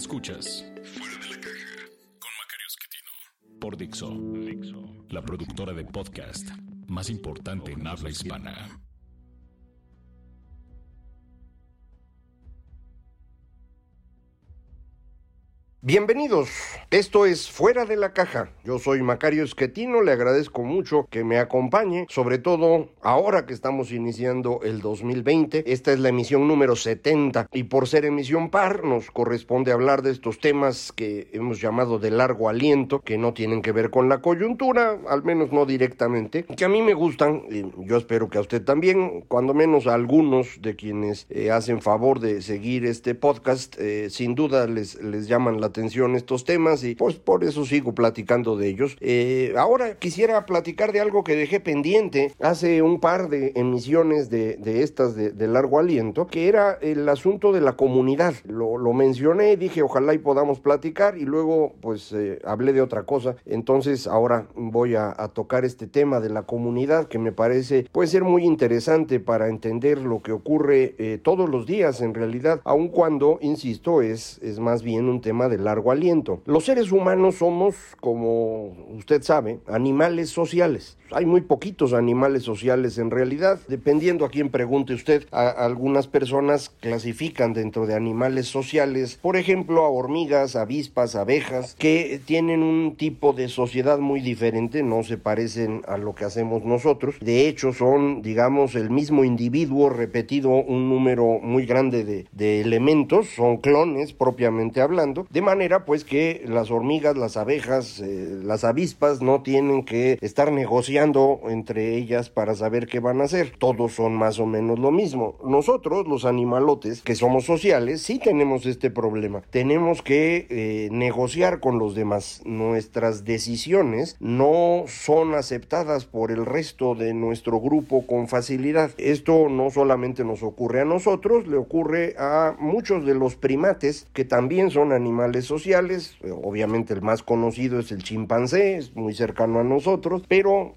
Escuchas Fuera de la caja con Macario Esquetino por Dixo, Dixo, la productora de podcast más importante en habla hispana. Bienvenidos, esto es Fuera de la Caja. Yo soy Macario Esquetino, le agradezco mucho que me acompañe, sobre todo ahora que estamos iniciando el 2020. Esta es la emisión número 70 y por ser emisión par nos corresponde hablar de estos temas que hemos llamado de largo aliento, que no tienen que ver con la coyuntura, al menos no directamente, que a mí me gustan, y yo espero que a usted también, cuando menos a algunos de quienes eh, hacen favor de seguir este podcast, eh, sin duda les, les llaman la atención estos temas y pues por eso sigo platicando de ellos. Eh, ahora quisiera platicar de algo que dejé pendiente hace un par de emisiones de, de estas de, largo aliento, que era el asunto de la comunidad. Lo, lo mencioné, dije ojalá y podamos platicar y luego pues eh, hablé de otra cosa. Entonces ahora voy a, a tocar este tema de la comunidad que me parece puede ser muy interesante para entender lo que ocurre eh, todos los días en realidad, aun cuando, insisto, es, es más bien un tema de largo aliento. Los seres humanos somos, como usted sabe, animales sociales. Hay muy poquitos animales sociales en realidad, dependiendo a quién pregunte usted. Algunas personas clasifican dentro de animales sociales, por ejemplo, a hormigas, avispas, abejas, que tienen un tipo de sociedad muy diferente, no se parecen a lo que hacemos nosotros. De hecho, son, digamos, el mismo individuo repetido un número muy grande de, de elementos, son clones propiamente hablando, de manera pues que las hormigas, las abejas, eh, las avispas no tienen que estar negociando entre ellas para saber qué van a hacer. Todos son más o menos lo mismo. Nosotros, los animalotes, que somos sociales, sí tenemos este problema. Tenemos que eh, negociar con los demás. Nuestras decisiones no son aceptadas por el resto de nuestro grupo con facilidad. Esto no solamente nos ocurre a nosotros, le ocurre a muchos de los primates que también son animales sociales, obviamente el más conocido es el chimpancé, es muy cercano a nosotros, pero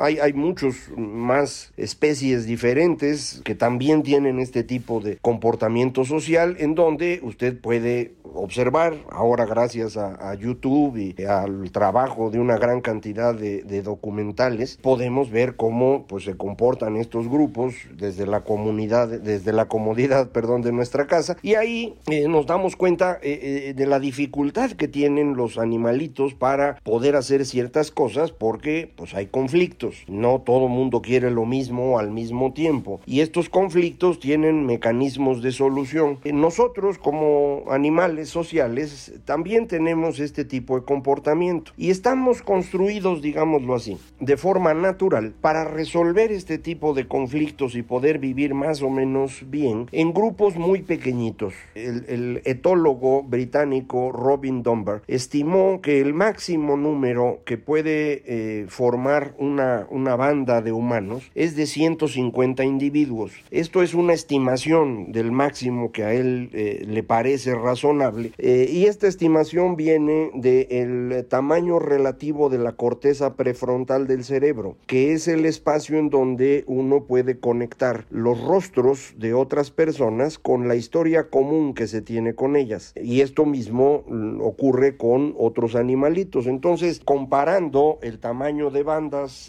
hay, hay muchos más especies diferentes que también tienen este tipo de comportamiento social en donde usted puede observar, ahora gracias a, a YouTube y al trabajo de una gran cantidad de, de, documentales, podemos ver cómo pues, se comportan estos grupos desde la comunidad, desde la comodidad, perdón, de nuestra casa, y ahí eh, nos damos cuenta eh, eh, de la dificultad que tienen los animalitos para poder hacer ciertas cosas porque pues hay conflictos, no todo mundo quiere lo mismo al mismo tiempo, y estos conflictos tienen mecanismos de solución. Nosotros como animales sociales también tenemos este tipo de comportamiento y estamos construidos, digámoslo así, de forma natural para resolver este tipo de conflictos y poder vivir más o menos bien en grupos muy pequeñitos. El, el etólogo británico Robin Dunbar estimó que el máximo número que puede eh, formar una, una banda de humanos es de 150 individuos. Esto es una estimación del máximo que a él eh, le parece razonable eh, y esta estimación viene del tamaño relativo de la corteza prefrontal del cerebro, que es el espacio en donde uno puede conectar los rostros de otras personas con la historia común que se tiene con ellas. Y esto mismo ocurre con otros animalitos. Entonces, comparando el tamaño de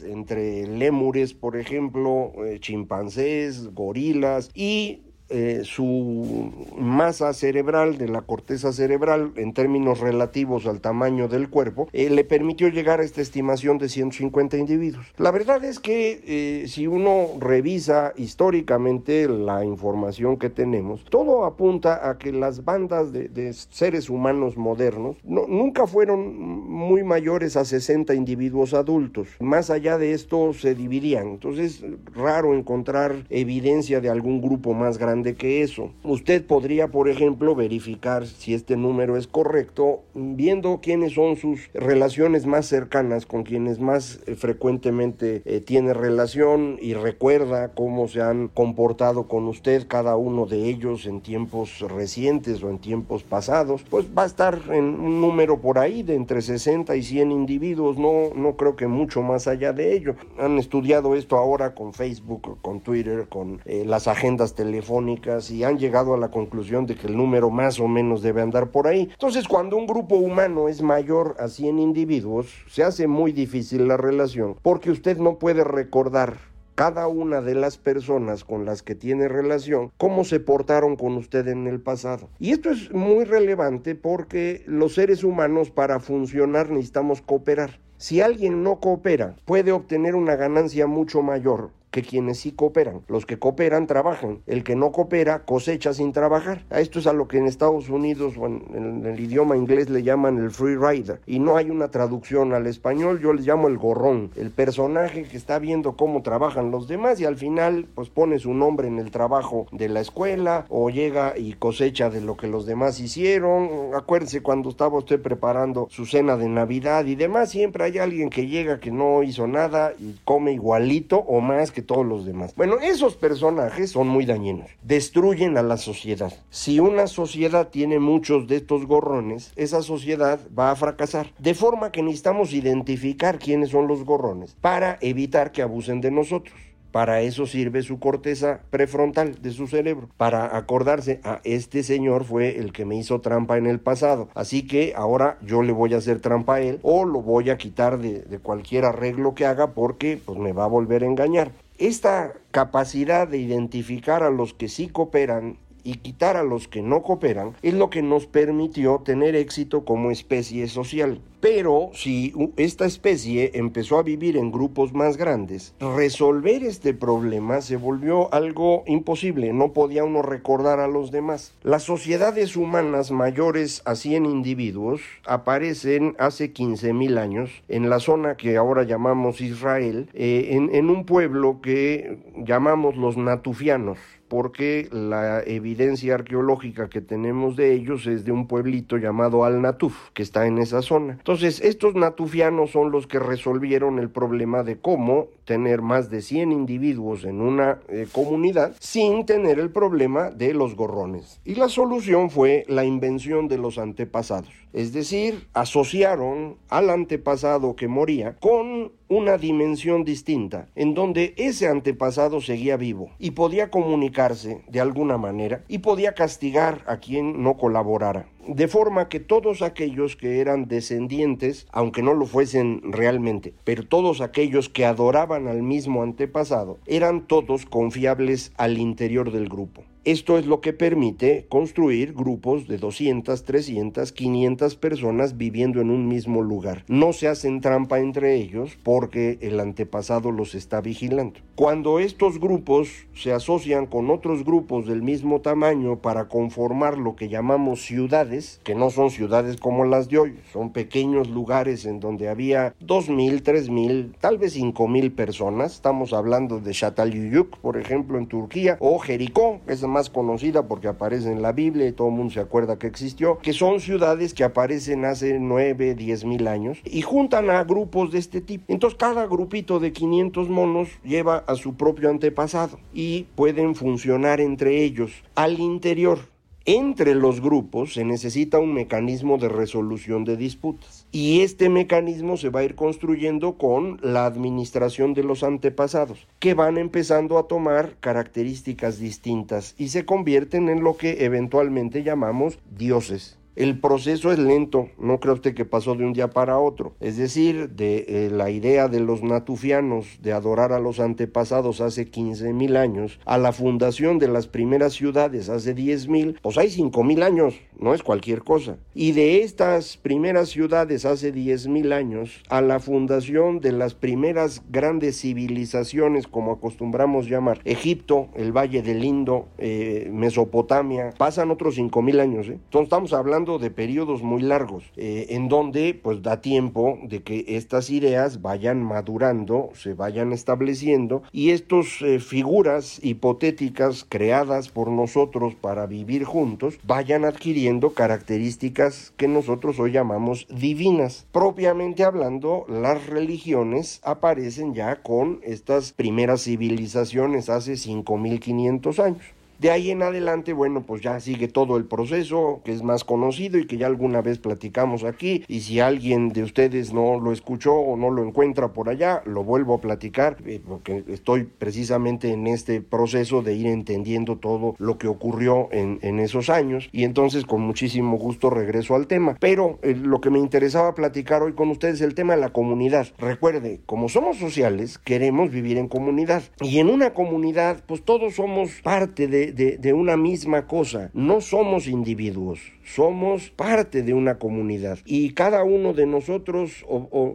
entre lémures, por ejemplo, eh, chimpancés, gorilas y eh, su masa cerebral, de la corteza cerebral, en términos relativos al tamaño del cuerpo, eh, le permitió llegar a esta estimación de 150 individuos. La verdad es que eh, si uno revisa históricamente la información que tenemos, todo apunta a que las bandas de, seres humanos modernos nunca fueron muy mayores a 60 individuos adultos. Más allá de esto se dividían. Entonces es raro encontrar evidencia de algún grupo más grande de que eso. Usted podría, por ejemplo, verificar si este número es correcto viendo quiénes son sus relaciones más cercanas, con quienes más eh, frecuentemente eh, tiene relación y recuerda cómo se han comportado con usted cada uno de ellos en tiempos recientes o en tiempos pasados, pues va a estar en un número por ahí de entre 60 y 100 individuos, no, no creo que mucho más allá de ello. Han estudiado esto ahora con Facebook, con Twitter, con eh, las agendas telefónicas y han llegado a la conclusión de que el número más o menos debe andar por ahí. Entonces, cuando un grupo humano es mayor a 100 individuos, se hace muy difícil la relación porque usted no puede recordar cada una de las personas con las que tiene relación, cómo se portaron con usted en el pasado. Y esto es muy relevante porque los seres humanos para funcionar necesitamos cooperar. Si alguien no coopera, puede obtener una ganancia mucho mayor que quienes sí cooperan. Los que cooperan trabajan. El que no coopera cosecha sin trabajar. A esto es a lo que en Estados Unidos o en, el idioma inglés le llaman el free rider. Y no hay una traducción al español, yo les llamo el gorrón. El personaje que está viendo cómo trabajan los demás y al final pues pone su nombre en el trabajo de la escuela o llega y cosecha de lo que los demás hicieron. Acuérdense cuando estaba usted preparando su cena de Navidad y demás, siempre hay alguien que llega que no hizo nada y come igualito o más que todos los demás. Bueno, esos personajes son muy dañinos, destruyen a la sociedad. Si una sociedad tiene muchos de estos gorrones, esa sociedad va a fracasar. De forma que necesitamos identificar quiénes son los gorrones para evitar que abusen de nosotros. Para eso sirve su corteza prefrontal de su cerebro, para acordarse, a ah, este señor fue el que me hizo trampa en el pasado, así que ahora yo le voy a hacer trampa a él o lo voy a quitar de, cualquier arreglo que haga porque pues me va a volver a engañar. Esta capacidad de identificar a los que sí cooperan y quitar a los que no cooperan es lo que nos permitió tener éxito como especie social. Pero si esta especie empezó a vivir en grupos más grandes, resolver este problema se volvió algo imposible, no podía uno recordar a los demás. Las sociedades humanas mayores a 100 individuos aparecen hace 15.000 años en la zona que ahora llamamos Israel, eh, en, en un pueblo que llamamos los natufianos porque la evidencia arqueológica que tenemos de ellos es de un pueblito llamado Al-Natuf, que está en esa zona. Entonces, estos natufianos son los que resolvieron el problema de cómo tener más de 100 individuos en una eh, comunidad sin tener el problema de los gorrones. Y la solución fue la invención de los antepasados. Es decir, asociaron al antepasado que moría con una dimensión distinta, en donde ese antepasado seguía vivo y podía comunicarse de alguna manera y podía castigar a quien no colaborara. De forma que todos aquellos que eran descendientes, aunque no lo fuesen realmente, pero todos aquellos que adoraban al mismo antepasado, eran todos confiables al interior del grupo. Esto es lo que permite construir grupos de 200, 300, 500 personas viviendo en un mismo lugar. No se hacen trampa entre ellos porque el antepasado los está vigilando. Cuando estos grupos se asocian con otros grupos del mismo tamaño para conformar lo que llamamos ciudades, que no son ciudades como las de hoy, son pequeños lugares en donde había 2.000, 3.000, tal vez 5.000 personas. Estamos hablando de Çatalhöyük, por ejemplo, en Turquía, o Jericó, que es más conocida porque aparece en la Biblia y todo el mundo se acuerda que existió, que son ciudades que aparecen hace 9, 10 mil años y juntan a grupos de este tipo. Entonces cada grupito de 500 monos lleva a su propio antepasado y pueden funcionar entre ellos al interior entre los grupos se necesita un mecanismo de resolución de disputas. Y este mecanismo se va a ir construyendo con la administración de los antepasados que van empezando a tomar características distintas y se convierten en lo que eventualmente llamamos dioses El proceso es lento, no cree usted que pasó de un día para otro. Es decir, de eh, la idea de los natufianos de adorar a los antepasados hace 15 mil años a la fundación de las primeras ciudades hace 10 mil, pues hay 5 mil años, no es cualquier cosa. Y de estas primeras ciudades hace 10 mil años a la fundación de las primeras grandes civilizaciones, como acostumbramos llamar, Egipto, el Valle del Indo, eh, Mesopotamia, pasan otros 5 mil años. ¿eh? Entonces estamos hablando de periodos muy largos, eh, en donde pues da tiempo de que estas ideas vayan madurando, se vayan estableciendo y estas eh, figuras hipotéticas creadas por nosotros para vivir juntos vayan adquiriendo características que nosotros hoy llamamos divinas. Propiamente hablando, las religiones aparecen ya con estas primeras civilizaciones hace 5500 años. De ahí en adelante, bueno, pues ya sigue todo el proceso que es más conocido y que ya alguna vez platicamos aquí. Y si alguien de ustedes no lo escuchó o no lo encuentra por allá, lo vuelvo a platicar eh, porque estoy precisamente en este proceso de ir entendiendo todo lo que ocurrió en, esos años. Y entonces con muchísimo gusto regreso al tema. Pero eh, lo que me interesaba platicar hoy con ustedes es el tema de la comunidad. Recuerde, como somos sociales, queremos vivir en comunidad. Y en una comunidad, pues todos somos parte de de, una misma cosa. No somos individuos, somos parte de una comunidad. Y cada uno de nosotros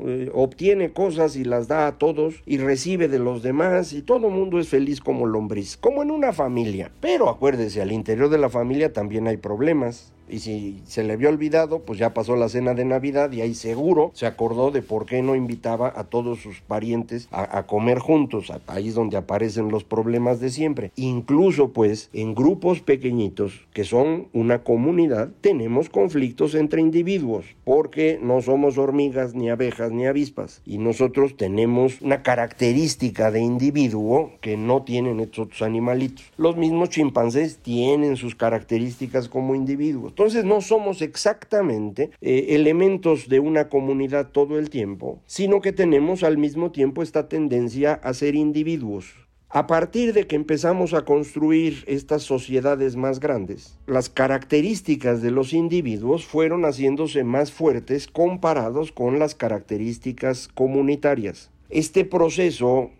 eh, obtiene cosas y las da a todos y recibe de los demás y todo el mundo es feliz como lombriz, como en una familia. Pero acuérdese, al interior de la familia también hay problemas y si se le había olvidado, pues ya pasó la cena de Navidad y ahí seguro se acordó de por qué no invitaba a todos sus parientes a, comer juntos. Ahí es donde aparecen los problemas de siempre. Incluso pues en grupos pequeñitos que son una comunidad, tenemos conflictos entre individuos porque no somos hormigas ni abejas ni avispas y nosotros tenemos una característica de individuo que no tienen estos otros animalitos. Los mismos chimpancés tienen sus características como individuos. Entonces no somos exactamente eh, elementos de una comunidad todo el tiempo, sino que tenemos al mismo tiempo esta tendencia a ser individuos. A partir de que empezamos a construir estas sociedades más grandes, las características de los individuos fueron haciéndose más fuertes comparados con las características comunitarias. Este proceso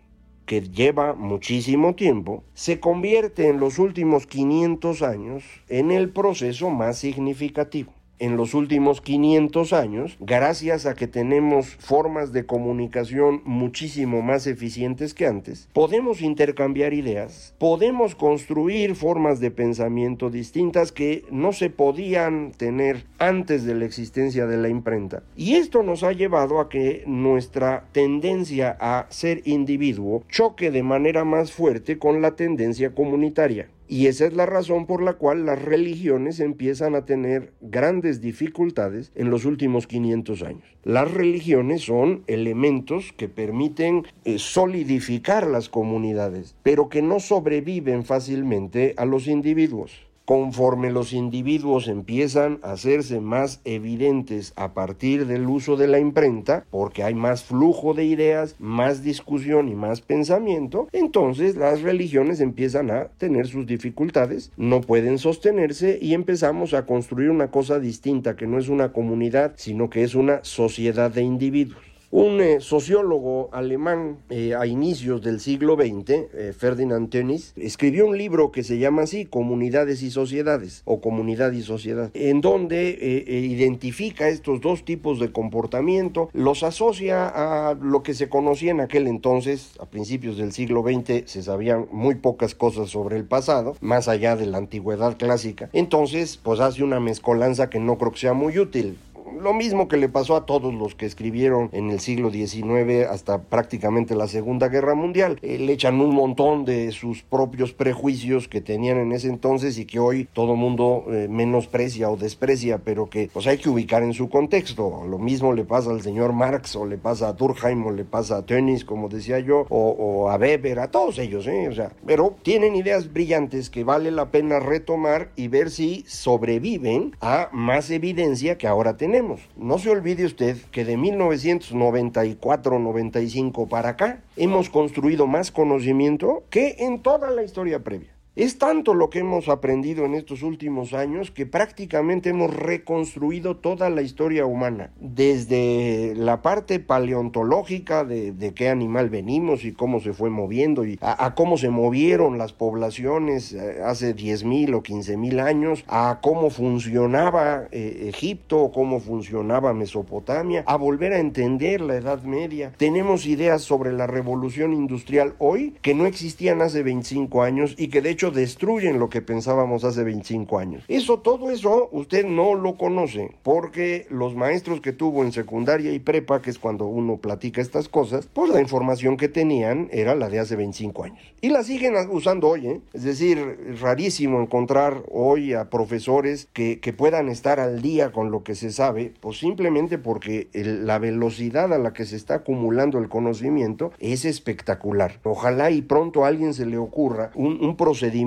que lleva muchísimo tiempo, se convierte en los últimos 500 años en el proceso más significativo en los últimos 500 años, gracias a que tenemos formas de comunicación muchísimo más eficientes que antes, podemos intercambiar ideas, podemos construir formas de pensamiento distintas que no se podían tener antes de la existencia de la imprenta. Y esto nos ha llevado a que nuestra tendencia a ser individuo choque de manera más fuerte con la tendencia comunitaria. Y esa es la razón por la cual las religiones empiezan a tener grandes dificultades en los últimos 500 años. Las religiones son elementos que permiten eh, solidificar las comunidades, pero que no sobreviven fácilmente a los individuos conforme los individuos empiezan a hacerse más evidentes a partir del uso de la imprenta, porque hay más flujo de ideas, más discusión y más pensamiento, entonces las religiones empiezan a tener sus dificultades, no pueden sostenerse y empezamos a construir una cosa distinta que no es una comunidad, sino que es una sociedad de individuos. Un eh, sociólogo alemán eh, a inicios del siglo XX, eh, Ferdinand Tönnies, escribió un libro que se llama así, Comunidades y Sociedades, o Comunidad y Sociedad, en donde identifica estos dos tipos de comportamiento, los asocia a lo que se conocía en aquel entonces, a principios del siglo XX, se sabían muy pocas cosas sobre el pasado, más allá de la antigüedad clásica. Entonces, pues hace una mezcolanza que no creo que sea muy útil lo mismo que le pasó a todos los que escribieron en el siglo XIX hasta prácticamente la Segunda Guerra Mundial. Eh, le echan un montón de sus propios prejuicios que tenían en ese entonces y que hoy todo mundo eh, menosprecia o desprecia, pero que pues hay que ubicar en su contexto. Lo mismo le pasa al señor Marx o le pasa a Durkheim o le pasa a Tönnies, como decía yo, o, o a Weber, a todos ellos, ¿eh? O sea, pero tienen ideas brillantes que vale la pena retomar y ver si sobreviven a más evidencia que ahora tenemos. No se olvide usted que de 1994-95 para acá hemos construido más conocimiento que en toda la historia previa. Es tanto lo que hemos aprendido en estos últimos años que prácticamente hemos reconstruido toda la historia humana, desde la parte paleontológica de, qué animal venimos y cómo se fue moviendo y a, cómo se movieron las poblaciones eh, hace 10.000 o 15.000 años, a cómo funcionaba eh, Egipto, cómo funcionaba Mesopotamia, a volver a entender la Edad Media. Tenemos ideas sobre la revolución industrial hoy que no existían hace 25 años y que de hecho destruyen lo que pensábamos hace 25 años. Eso, todo eso, usted no lo conoce porque los maestros que tuvo en secundaria y prepa, que es cuando uno platica estas cosas, pues la información que tenían era la de hace 25 años. Y la siguen usando hoy, ¿eh? Es decir, rarísimo encontrar hoy a profesores que, puedan estar al día con lo que se sabe, pues simplemente porque la velocidad a la que se está acumulando el conocimiento es espectacular. Ojalá y pronto a alguien se le ocurra un procedimiento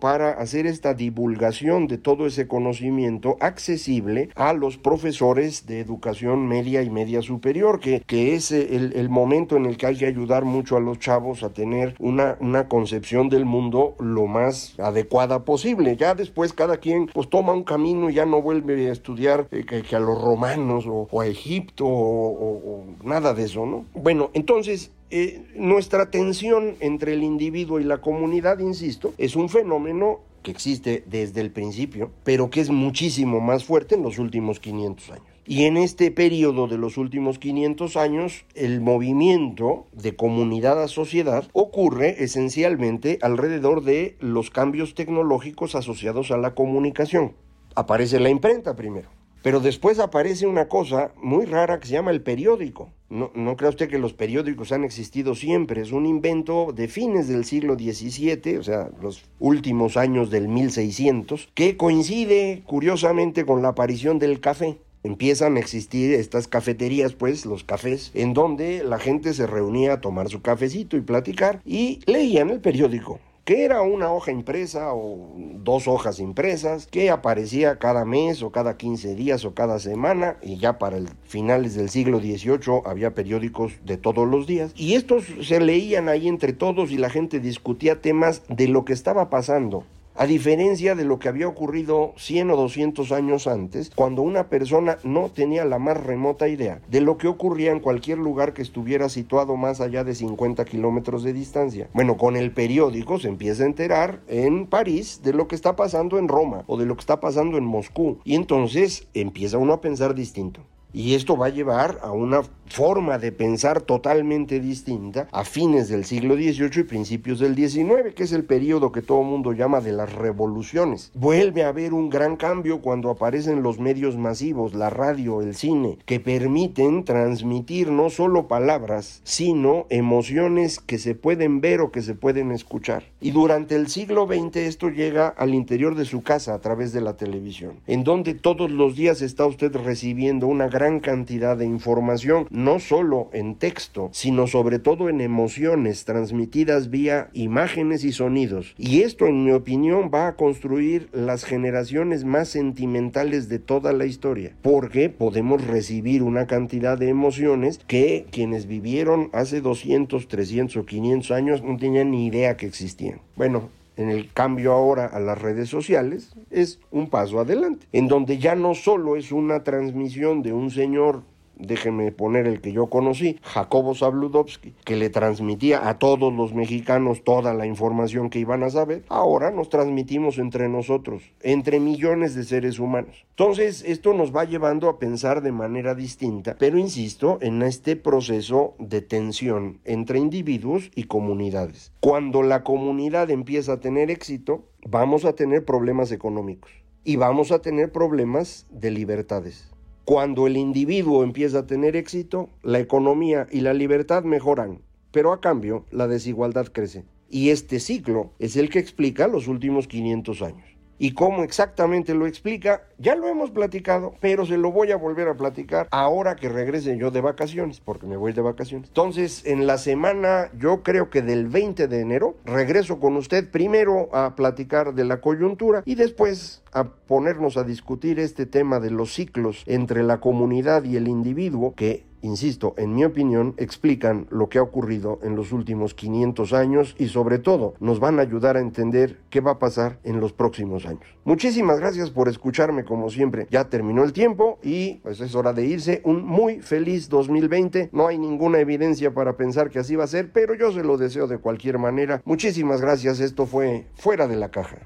para hacer esta divulgación de todo ese conocimiento accesible a los profesores de educación media y media superior, que, que es el, el momento en el que hay que ayudar mucho a los chavos a tener una, una concepción del mundo lo más adecuada posible. Ya después cada quien pues toma un camino y ya no vuelve a estudiar eh, que, a los romanos o, a Egipto o, nada de eso, ¿no? Bueno, entonces eh, nuestra tensión entre el individuo y la comunidad, insisto, es un fenómeno que existe desde el principio, pero que es muchísimo más fuerte en los últimos 500 años. Y en este periodo de los últimos 500 años, el movimiento de comunidad a sociedad ocurre esencialmente alrededor de los cambios tecnológicos asociados a la comunicación. Aparece la imprenta primero, pero después aparece una cosa muy rara que se llama el periódico. No, no crea usted que los periódicos han existido siempre, es un invento de fines del siglo XVII, o sea, los últimos años del 1600, que coincide curiosamente con la aparición del café. Empiezan a existir estas cafeterías, pues los cafés, en donde la gente se reunía a tomar su cafecito y platicar y leían el periódico que era una hoja impresa o dos hojas impresas, que aparecía cada mes o cada 15 días o cada semana, y ya para el finales del siglo XVIII había periódicos de todos los días, y estos se leían ahí entre todos y la gente discutía temas de lo que estaba pasando a diferencia de lo que había ocurrido 100 o 200 años antes, cuando una persona no tenía la más remota idea de lo que ocurría en cualquier lugar que estuviera situado más allá de 50 kilómetros de distancia. Bueno, con el periódico se empieza a enterar en París de lo que está pasando en Roma o de lo que está pasando en Moscú. Y entonces empieza uno a pensar distinto. Y esto va a llevar a una forma de pensar totalmente distinta a fines del siglo XVIII y principios del XIX, que es el periodo que todo mundo llama de las revoluciones. Vuelve a haber un gran cambio cuando aparecen los medios masivos, la radio, el cine, que permiten transmitir no solo palabras, sino emociones que se pueden ver o que se pueden escuchar. Y durante el siglo XX esto llega al interior de su casa a través de la televisión, en donde todos los días está usted recibiendo una gran cantidad de información, no solo en texto, sino sobre todo en emociones transmitidas vía imágenes y sonidos. Y esto, en mi opinión, va a construir las generaciones más sentimentales de toda la historia, porque podemos recibir una cantidad de emociones que quienes vivieron hace 200, 300 o 500 años no tenían ni idea que existían. Bueno, en el cambio ahora a las redes sociales es un paso adelante, en donde ya no solo es una transmisión de un señor déjenme poner el que yo conocí, Jacobo Zabludovsky, que le transmitía a todos los mexicanos toda la información que iban a saber, ahora nos transmitimos entre nosotros, entre millones de seres humanos. Entonces, esto nos va llevando a pensar de manera distinta, pero insisto, en este proceso de tensión entre individuos y comunidades. Cuando la comunidad empieza a tener éxito, vamos a tener problemas económicos y vamos a tener problemas de libertades. Cuando el individuo empieza a tener éxito, la economía y la libertad mejoran, pero a cambio la desigualdad crece. Y este ciclo es el que explica los últimos 500 años. Y cómo exactamente lo explica, ya lo hemos platicado, pero se lo voy a volver a platicar ahora que regrese yo de vacaciones, porque me voy de vacaciones. Entonces, en la semana, yo creo que del 20 de enero, regreso con usted primero a platicar de la coyuntura y después a ponernos a discutir este tema de los ciclos entre la comunidad y el individuo que insisto, en mi opinión, explican lo que ha ocurrido en los últimos 500 años y sobre todo nos van a ayudar a entender qué va a pasar en los próximos años. Muchísimas gracias por escucharme como siempre. Ya terminó el tiempo y pues es hora de irse. Un muy feliz 2020. No hay ninguna evidencia para pensar que así va a ser, pero yo se lo deseo de cualquier manera. Muchísimas gracias. Esto fue fuera de la caja.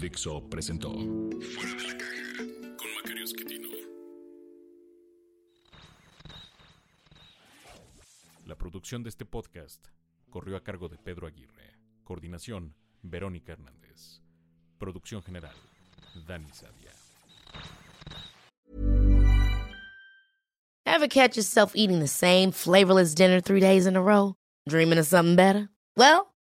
Dixo presentó Fuera de la caja con Macario Esquetino. La producción de este podcast corrió a cargo de Pedro Aguirre. Coordinación, Verónica Hernández. Producción general, Dani Sadia. Ever catch yourself eating the same flavorless dinner three days in a row? Dreaming of something better? Well,